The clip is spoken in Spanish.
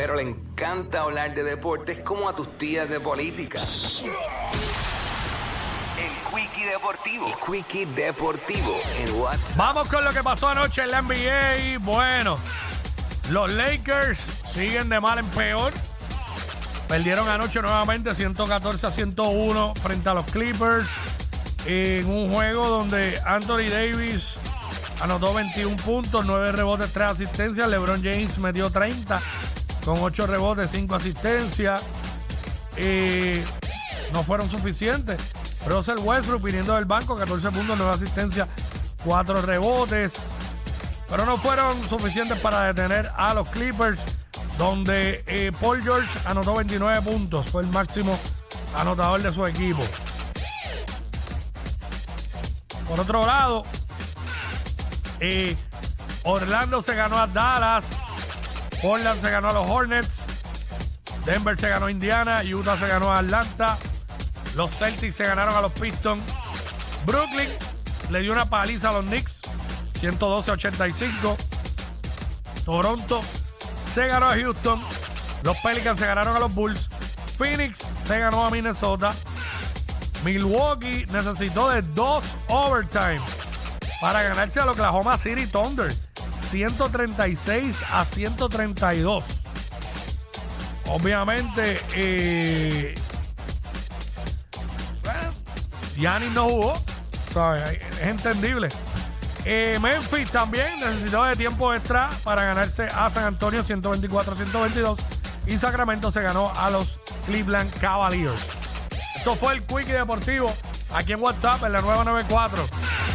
pero le encanta hablar de deportes como a tus tías de política. El Quickie Deportivo. El Quickie Deportivo en WhatsApp. Vamos con lo que pasó anoche en la NBA. Bueno, los Lakers siguen de mal en peor. Perdieron anoche nuevamente 114 a 101 frente a los Clippers. En un juego donde Anthony Davis anotó 21 puntos, 9 rebotes, 3 asistencias. LeBron James metió 30 con 8 rebotes, 5 asistencias. Eh, no fueron suficientes. Russell Westbrook viniendo del banco, 14 puntos, 9 asistencias, 4 rebotes. Pero no fueron suficientes para detener a los Clippers, donde eh, Paul George anotó 29 puntos. Fue el máximo anotador de su equipo. Por otro lado, eh, Orlando se ganó a Dallas. Portland se ganó a los Hornets. Denver se ganó a Indiana. Utah se ganó a Atlanta. Los Celtics se ganaron a los Pistons. Brooklyn le dio una paliza a los Knicks. 112-85. Toronto se ganó a Houston. Los Pelicans se ganaron a los Bulls. Phoenix se ganó a Minnesota. Milwaukee necesitó de dos overtime para ganarse al Oklahoma City Thunder. 136 a 132. Obviamente, eh, Giannis no jugó. Es entendible. Eh, Memphis también necesitó de tiempo extra para ganarse a San Antonio 124 a 122. Y Sacramento se ganó a los Cleveland Cavaliers. Esto fue el Quickie Deportivo aquí en WhatsApp en la 994.